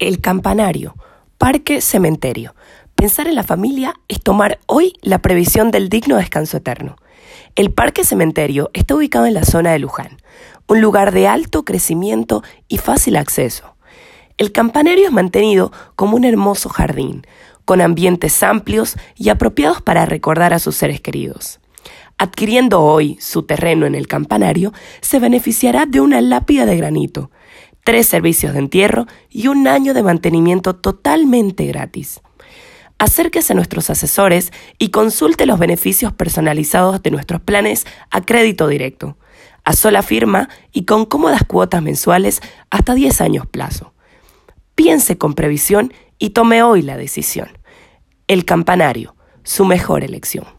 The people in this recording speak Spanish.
El campanario, parque, cementerio. Pensar en la familia es tomar hoy la previsión del digno descanso eterno. El Parque Cementerio está ubicado en la zona de Luján, un lugar de alto crecimiento y fácil acceso. El campanario es mantenido como un hermoso jardín, con ambientes amplios y apropiados para recordar a sus seres queridos. Adquiriendo hoy su terreno en el campanario, se beneficiará de una lápida de granito, tres servicios de entierro y un año de mantenimiento totalmente gratis acérquese a nuestros asesores y consulte los beneficios personalizados de nuestros planes a crédito directo, a sola firma y con cómodas cuotas mensuales hasta 10 años plazo. Piense con previsión y tome hoy la decisión. El campanario, su mejor elección.